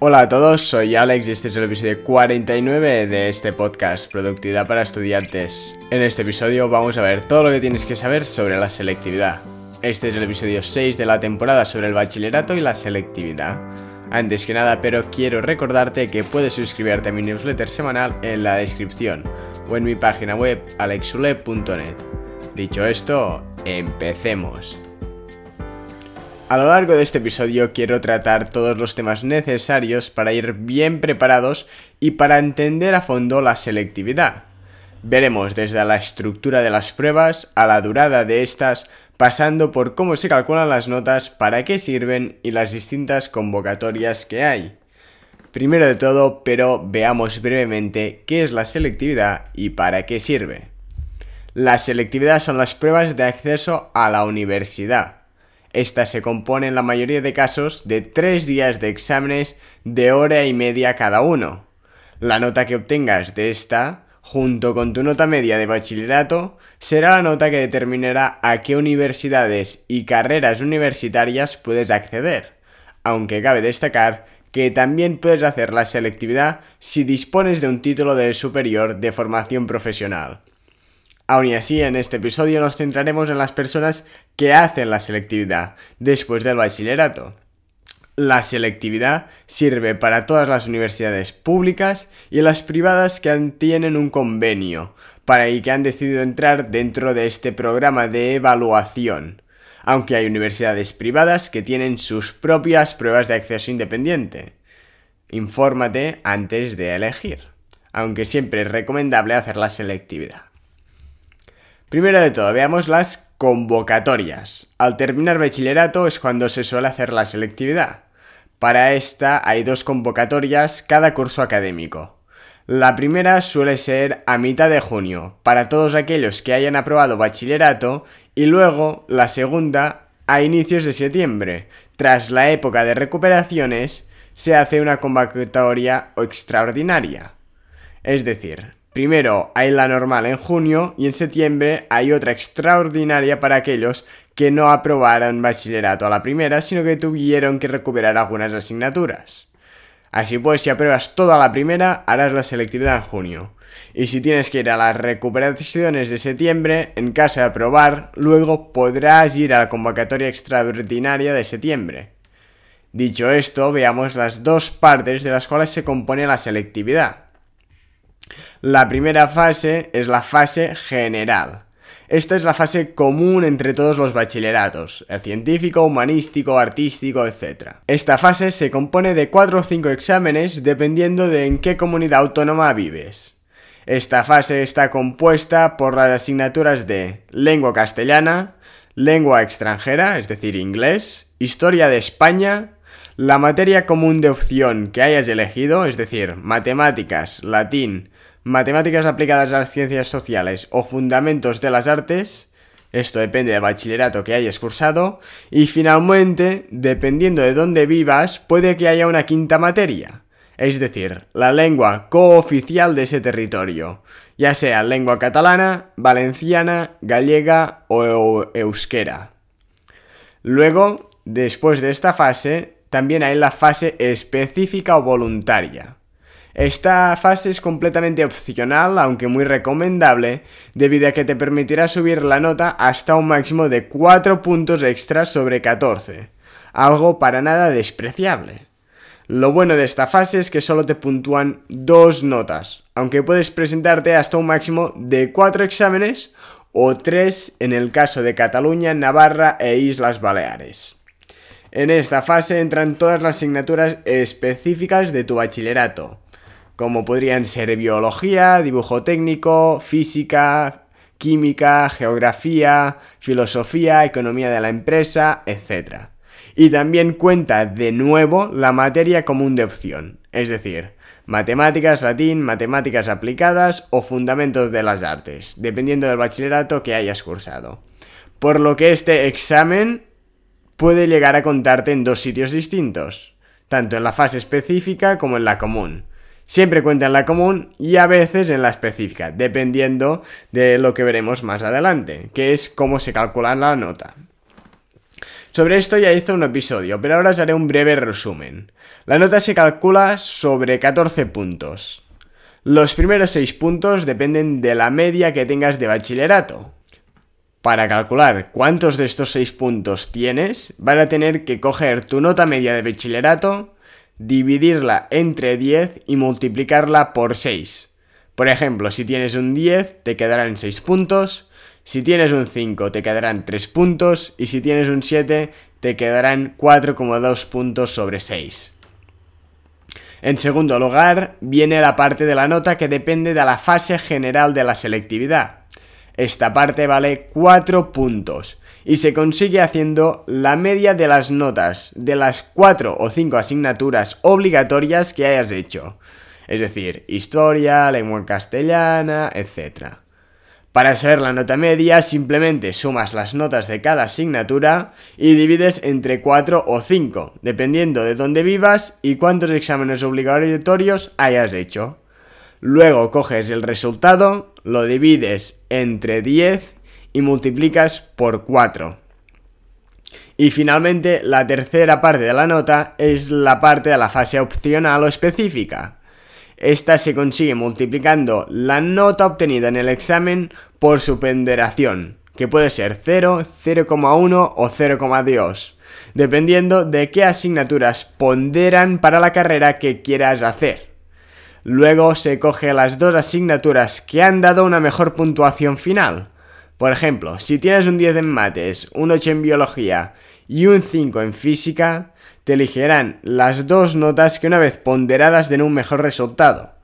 Hola a todos, soy Alex y este es el episodio 49 de este podcast, Productividad para Estudiantes. En este episodio vamos a ver todo lo que tienes que saber sobre la selectividad. Este es el episodio 6 de la temporada sobre el bachillerato y la selectividad. Antes que nada, pero quiero recordarte que puedes suscribirte a mi newsletter semanal en la descripción o en mi página web alexule.net. Dicho esto, empecemos. A lo largo de este episodio quiero tratar todos los temas necesarios para ir bien preparados y para entender a fondo la selectividad. Veremos desde la estructura de las pruebas a la durada de estas, pasando por cómo se calculan las notas, para qué sirven y las distintas convocatorias que hay. Primero de todo, pero veamos brevemente qué es la selectividad y para qué sirve. La selectividad son las pruebas de acceso a la universidad. Esta se compone en la mayoría de casos de tres días de exámenes de hora y media cada uno. La nota que obtengas de esta, junto con tu nota media de bachillerato, será la nota que determinará a qué universidades y carreras universitarias puedes acceder, aunque cabe destacar que también puedes hacer la selectividad si dispones de un título de superior de formación profesional. Aún y así, en este episodio nos centraremos en las personas que hacen la selectividad después del bachillerato. La selectividad sirve para todas las universidades públicas y las privadas que tienen un convenio para y que han decidido entrar dentro de este programa de evaluación, aunque hay universidades privadas que tienen sus propias pruebas de acceso independiente. Infórmate antes de elegir, aunque siempre es recomendable hacer la selectividad. Primero de todo, veamos las convocatorias. Al terminar bachillerato es cuando se suele hacer la selectividad. Para esta hay dos convocatorias cada curso académico. La primera suele ser a mitad de junio, para todos aquellos que hayan aprobado bachillerato, y luego la segunda a inicios de septiembre. Tras la época de recuperaciones, se hace una convocatoria extraordinaria. Es decir, Primero hay la normal en junio y en septiembre hay otra extraordinaria para aquellos que no aprobaron bachillerato a la primera, sino que tuvieron que recuperar algunas asignaturas. Así pues, si apruebas toda la primera, harás la selectividad en junio. Y si tienes que ir a las recuperaciones de septiembre, en caso de aprobar, luego podrás ir a la convocatoria extraordinaria de septiembre. Dicho esto, veamos las dos partes de las cuales se compone la selectividad. La primera fase es la fase general. Esta es la fase común entre todos los bachilleratos, el científico, humanístico, artístico, etc. Esta fase se compone de 4 o 5 exámenes dependiendo de en qué comunidad autónoma vives. Esta fase está compuesta por las asignaturas de lengua castellana, lengua extranjera, es decir, inglés, historia de España, la materia común de opción que hayas elegido, es decir, matemáticas, latín, matemáticas aplicadas a las ciencias sociales o fundamentos de las artes, esto depende del bachillerato que hayas cursado, y finalmente, dependiendo de dónde vivas, puede que haya una quinta materia, es decir, la lengua cooficial de ese territorio, ya sea lengua catalana, valenciana, gallega o euskera. Luego, después de esta fase, también hay la fase específica o voluntaria. Esta fase es completamente opcional, aunque muy recomendable, debido a que te permitirá subir la nota hasta un máximo de 4 puntos extras sobre 14, algo para nada despreciable. Lo bueno de esta fase es que solo te puntúan dos notas, aunque puedes presentarte hasta un máximo de 4 exámenes o 3 en el caso de Cataluña, Navarra e Islas Baleares. En esta fase entran todas las asignaturas específicas de tu bachillerato, como podrían ser biología, dibujo técnico, física, química, geografía, filosofía, economía de la empresa, etc. Y también cuenta de nuevo la materia común de opción, es decir, matemáticas, latín, matemáticas aplicadas o fundamentos de las artes, dependiendo del bachillerato que hayas cursado. Por lo que este examen puede llegar a contarte en dos sitios distintos, tanto en la fase específica como en la común. Siempre cuenta en la común y a veces en la específica, dependiendo de lo que veremos más adelante, que es cómo se calcula la nota. Sobre esto ya hice un episodio, pero ahora os haré un breve resumen. La nota se calcula sobre 14 puntos. Los primeros 6 puntos dependen de la media que tengas de bachillerato. Para calcular cuántos de estos 6 puntos tienes, van a tener que coger tu nota media de bachillerato, dividirla entre 10 y multiplicarla por 6. Por ejemplo, si tienes un 10, te quedarán 6 puntos, si tienes un 5, te quedarán 3 puntos, y si tienes un 7, te quedarán 4,2 puntos sobre 6. En segundo lugar, viene la parte de la nota que depende de la fase general de la selectividad. Esta parte vale 4 puntos y se consigue haciendo la media de las notas de las 4 o 5 asignaturas obligatorias que hayas hecho. Es decir, historia, lengua castellana, etc. Para saber la nota media, simplemente sumas las notas de cada asignatura y divides entre 4 o 5, dependiendo de dónde vivas y cuántos exámenes obligatorios hayas hecho. Luego coges el resultado, lo divides entre 10 y multiplicas por 4. Y finalmente, la tercera parte de la nota es la parte de la fase opcional o específica. Esta se consigue multiplicando la nota obtenida en el examen por su ponderación, que puede ser 0, 0,1 o 0,2, dependiendo de qué asignaturas ponderan para la carrera que quieras hacer. Luego se coge las dos asignaturas que han dado una mejor puntuación final. Por ejemplo, si tienes un 10 en mates, un 8 en biología y un 5 en física, te elegirán las dos notas que una vez ponderadas den un mejor resultado.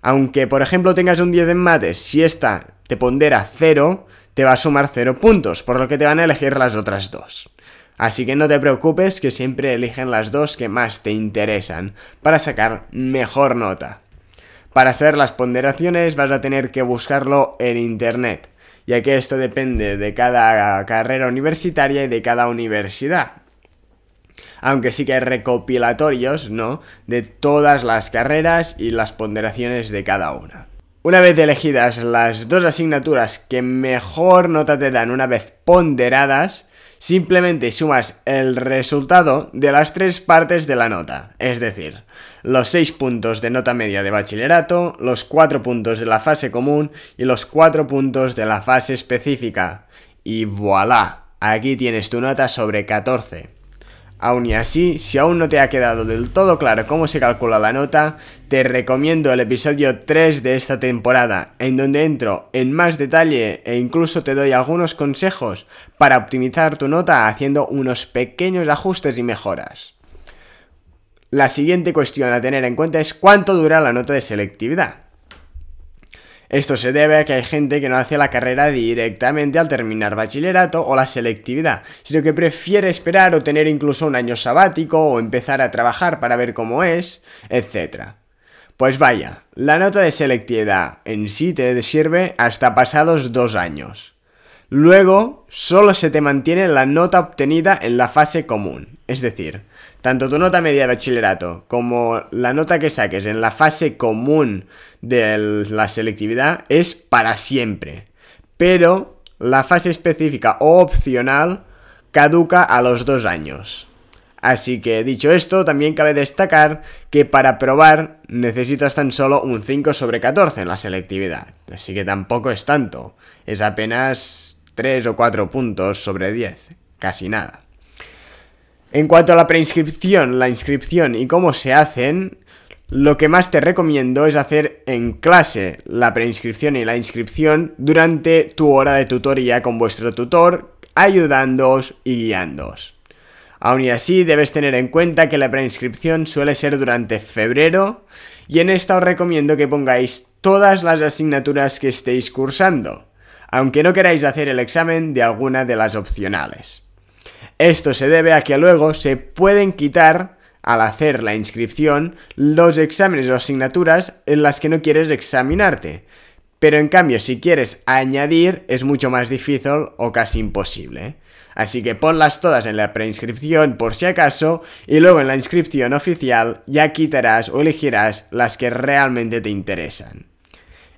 Aunque, por ejemplo, tengas un 10 en mates, si esta te pondera 0, te va a sumar 0 puntos, por lo que te van a elegir las otras dos. Así que no te preocupes que siempre eligen las dos que más te interesan para sacar mejor nota. Para hacer las ponderaciones vas a tener que buscarlo en internet, ya que esto depende de cada carrera universitaria y de cada universidad. Aunque sí que hay recopilatorios, ¿no? De todas las carreras y las ponderaciones de cada una. Una vez elegidas las dos asignaturas que mejor nota te dan una vez ponderadas, Simplemente sumas el resultado de las tres partes de la nota, es decir, los 6 puntos de nota media de bachillerato, los 4 puntos de la fase común y los 4 puntos de la fase específica. Y voilà, aquí tienes tu nota sobre 14. Aún y así, si aún no te ha quedado del todo claro cómo se calcula la nota, te recomiendo el episodio 3 de esta temporada, en donde entro en más detalle e incluso te doy algunos consejos para optimizar tu nota haciendo unos pequeños ajustes y mejoras. La siguiente cuestión a tener en cuenta es cuánto dura la nota de selectividad. Esto se debe a que hay gente que no hace la carrera directamente al terminar bachillerato o la selectividad, sino que prefiere esperar o tener incluso un año sabático o empezar a trabajar para ver cómo es, etc. Pues vaya, la nota de selectividad en sí te sirve hasta pasados dos años. Luego, solo se te mantiene la nota obtenida en la fase común, es decir, tanto tu nota media de bachillerato como la nota que saques en la fase común de la selectividad es para siempre. Pero la fase específica o opcional caduca a los dos años. Así que dicho esto, también cabe destacar que para probar necesitas tan solo un 5 sobre 14 en la selectividad. Así que tampoco es tanto. Es apenas 3 o 4 puntos sobre 10. Casi nada. En cuanto a la preinscripción, la inscripción y cómo se hacen, lo que más te recomiendo es hacer en clase la preinscripción y la inscripción durante tu hora de tutoría con vuestro tutor, ayudándoos y guiándoos. Aún y así, debes tener en cuenta que la preinscripción suele ser durante febrero y en esta os recomiendo que pongáis todas las asignaturas que estéis cursando, aunque no queráis hacer el examen de alguna de las opcionales. Esto se debe a que luego se pueden quitar al hacer la inscripción los exámenes o asignaturas en las que no quieres examinarte. Pero en cambio, si quieres añadir, es mucho más difícil o casi imposible. Así que ponlas todas en la preinscripción por si acaso y luego en la inscripción oficial ya quitarás o elegirás las que realmente te interesan.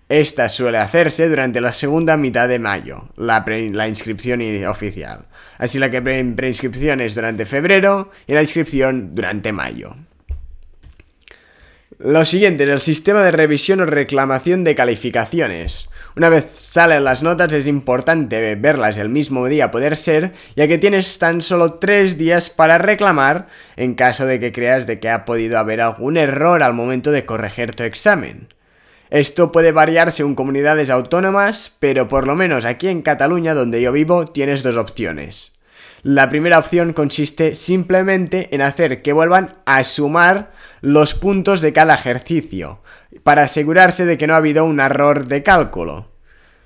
Esta suele hacerse durante la segunda mitad de mayo, la, inscripción oficial. Así la que preinscripción es durante febrero y la inscripción durante mayo. Lo siguiente es el sistema de revisión o reclamación de calificaciones. Una vez salen las notas es importante verlas el mismo día poder ser, ya que tienes tan solo tres días para reclamar en caso de que creas de que ha podido haber algún error al momento de corregir tu examen. Esto puede variar según comunidades autónomas, pero por lo menos aquí en Cataluña, donde yo vivo, tienes dos opciones. La primera opción consiste simplemente en hacer que vuelvan a sumar los puntos de cada ejercicio, para asegurarse de que no ha habido un error de cálculo.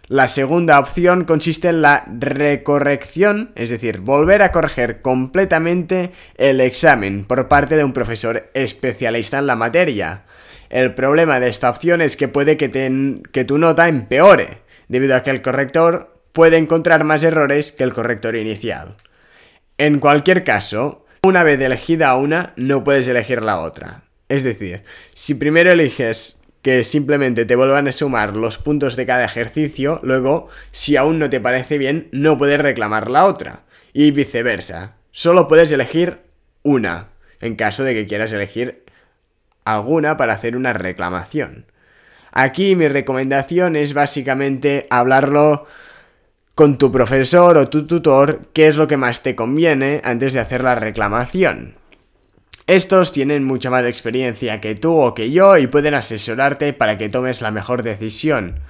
La segunda opción consiste en la recorrección, es decir, volver a corregir completamente el examen por parte de un profesor especialista en la materia. El problema de esta opción es que puede que, tu nota empeore, debido a que el corrector puede encontrar más errores que el corrector inicial. En cualquier caso, una vez elegida una, no puedes elegir la otra. Es decir, si primero eliges que simplemente te vuelvan a sumar los puntos de cada ejercicio, luego, si aún no te parece bien, no puedes reclamar la otra. Y viceversa. Solo puedes elegir una, en caso de que quieras elegir alguna para hacer una reclamación. Aquí mi recomendación es básicamente hablarlo con tu profesor o tu tutor qué es lo que más te conviene antes de hacer la reclamación. Estos tienen mucha más experiencia que tú o que yo y pueden asesorarte para que tomes la mejor decisión.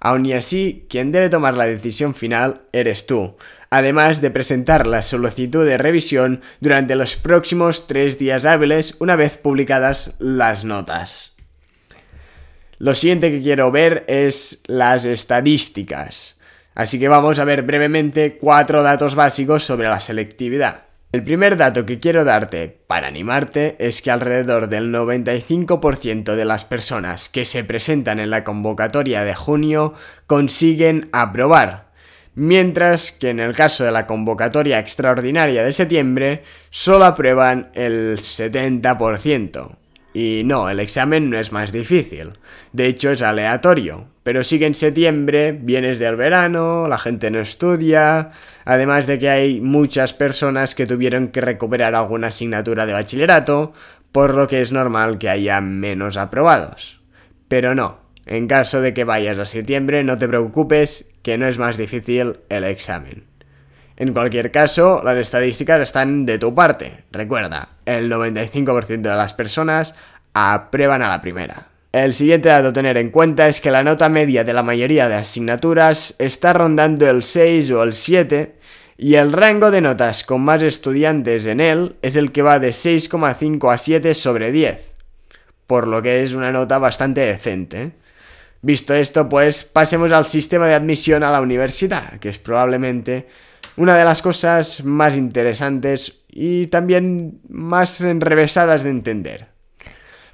Aun y así, quien debe tomar la decisión final eres tú, además de presentar la solicitud de revisión durante los próximos tres días hábiles una vez publicadas las notas. Lo siguiente que quiero ver es las estadísticas. Así que vamos a ver brevemente cuatro datos básicos sobre la selectividad. El primer dato que quiero darte para animarte es que alrededor del 95% de las personas que se presentan en la convocatoria de junio consiguen aprobar, mientras que en el caso de la convocatoria extraordinaria de septiembre solo aprueban el 70%. Y no, el examen no es más difícil. De hecho, es aleatorio. Pero sigue en septiembre, vienes del verano, la gente no estudia. Además de que hay muchas personas que tuvieron que recuperar alguna asignatura de bachillerato, por lo que es normal que haya menos aprobados. Pero no, en caso de que vayas a septiembre, no te preocupes, que no es más difícil el examen. En cualquier caso, las estadísticas están de tu parte. Recuerda, el 95% de las personas aprueban a la primera. El siguiente dato a tener en cuenta es que la nota media de la mayoría de asignaturas está rondando el 6 o el 7 y el rango de notas con más estudiantes en él es el que va de 6,5 a 7 sobre 10, por lo que es una nota bastante decente. Visto esto, pues pasemos al sistema de admisión a la universidad, que es probablemente una de las cosas más interesantes y también más enrevesadas de entender.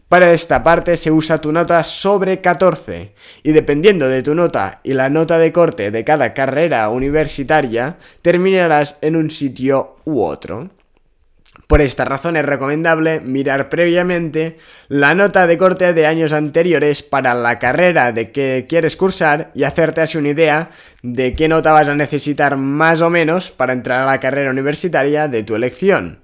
Para esta parte se usa tu nota sobre 14 y dependiendo de tu nota y la nota de corte de cada carrera universitaria, terminarás en un sitio u otro. Por esta razón es recomendable mirar previamente la nota de corte de años anteriores para la carrera de que quieres cursar y hacerte así una idea de qué nota vas a necesitar más o menos para entrar a la carrera universitaria de tu elección.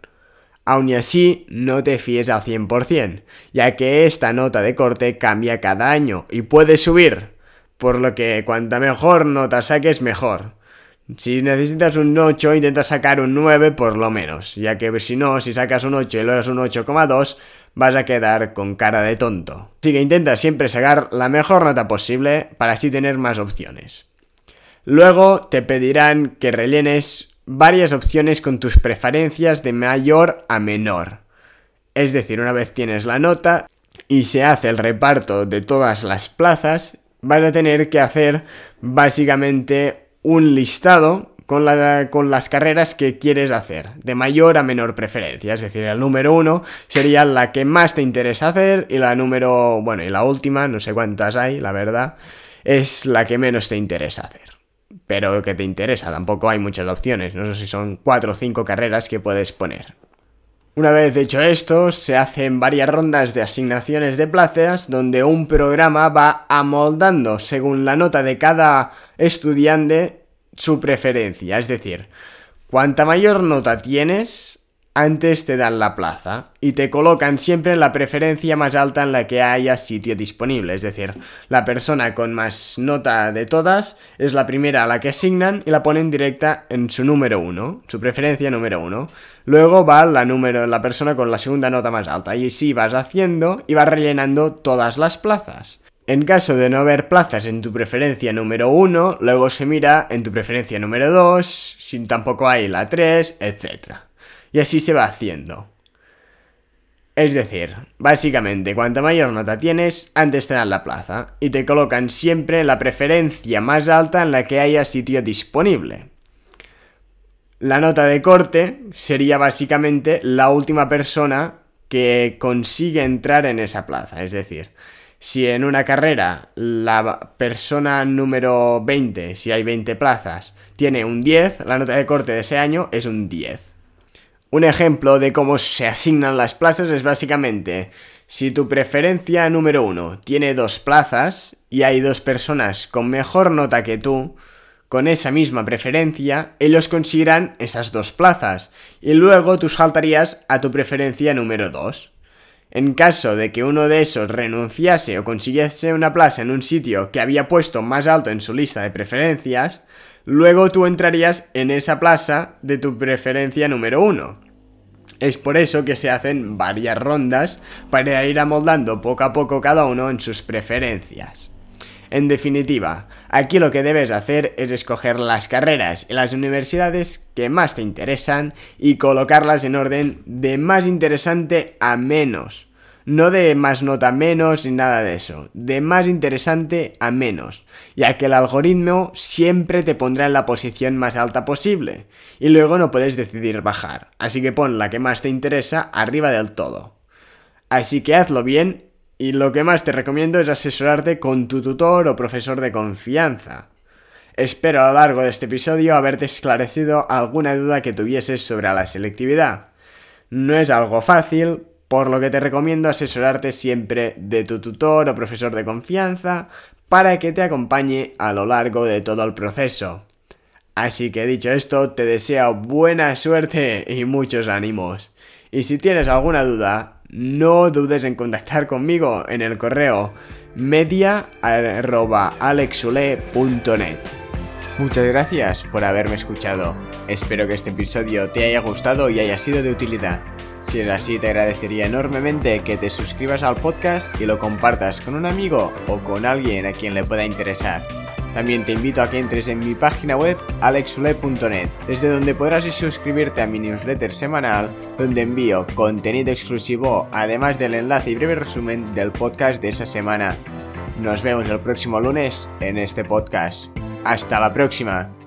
Aun así, no te fíes al 100%, ya que esta nota de corte cambia cada año y puede subir, por lo que cuanta mejor nota saques mejor. Si necesitas un 8, intenta sacar un 9 por lo menos, ya que si no, si sacas un 8 y luego es un 8,2, vas a quedar con cara de tonto. Así que intenta siempre sacar la mejor nota posible para así tener más opciones. Luego te pedirán que rellenes varias opciones con tus preferencias de mayor a menor. Es decir, una vez tienes la nota y se hace el reparto de todas las plazas, vas a tener que hacer básicamente un listado con, con, las carreras que quieres hacer, de mayor a menor preferencia. Es decir, el número uno sería la que más te interesa hacer y la número, bueno, y la última, no sé cuántas hay, la verdad, es la que menos te interesa hacer. Pero que te interesa, tampoco hay muchas opciones, no sé si son cuatro o cinco carreras que puedes poner. Una vez hecho esto, se hacen varias rondas de asignaciones de plazas donde un programa va amoldando según la nota de cada estudiante su preferencia. Es decir, cuanta mayor nota tienes, antes te dan la plaza y te colocan siempre en la preferencia más alta en la que haya sitio disponible. Es decir, la persona con más nota de todas es la primera a la que asignan y la ponen directa en su número uno, su preferencia número uno. Luego va la, número, la persona con la segunda nota más alta y así vas haciendo y vas rellenando todas las plazas. En caso de no haber plazas en tu preferencia número 1, luego se mira en tu preferencia número 2, si tampoco hay la 3, etc. Y así se va haciendo. Es decir, básicamente, cuanta mayor nota tienes, antes te dan la plaza, y te colocan siempre la preferencia más alta en la que haya sitio disponible. La nota de corte sería básicamente la última persona que consigue entrar en esa plaza, es decir, si en una carrera la persona número 20, si hay 20 plazas, tiene un 10, la nota de corte de ese año es un 10. Un ejemplo de cómo se asignan las plazas es básicamente, si tu preferencia número uno tiene dos plazas y hay dos personas con mejor nota que tú, con esa misma preferencia, ellos conseguirán esas dos plazas y luego tú saltarías a tu preferencia número 2. En caso de que uno de esos renunciase o consiguiese una plaza en un sitio que había puesto más alto en su lista de preferencias, luego tú entrarías en esa plaza de tu preferencia número uno. Es por eso que se hacen varias rondas para ir amoldando poco a poco cada uno en sus preferencias. En definitiva, aquí lo que debes hacer es escoger las carreras y las universidades que más te interesan y colocarlas en orden de más interesante a menos no de más nota menos ni nada de eso, de más interesante a menos, ya que el algoritmo siempre te pondrá en la posición más alta posible, y luego no puedes decidir bajar, así que pon la que más te interesa arriba del todo. Así que hazlo bien, y lo que más te recomiendo es asesorarte con tu tutor o profesor de confianza. Espero a lo largo de este episodio haberte esclarecido alguna duda que tuvieses sobre la selectividad. No es algo fácil, por lo que te recomiendo asesorarte siempre de tu tutor o profesor de confianza para que te acompañe a lo largo de todo el proceso. Así que dicho esto, te deseo buena suerte y muchos ánimos. Y si tienes alguna duda, no dudes en contactar conmigo en el correo media.alexule.net. Muchas gracias por haberme escuchado. Espero que este episodio te haya gustado y haya sido de utilidad. Si es así, te agradecería enormemente que te suscribas al podcast y lo compartas con un amigo o con alguien a quien le pueda interesar. También te invito a que entres en mi página web alexule.net, desde donde podrás suscribirte a mi newsletter semanal, donde envío contenido exclusivo, además del enlace y breve resumen del podcast de esa semana. Nos vemos el próximo lunes en este podcast. Hasta la próxima.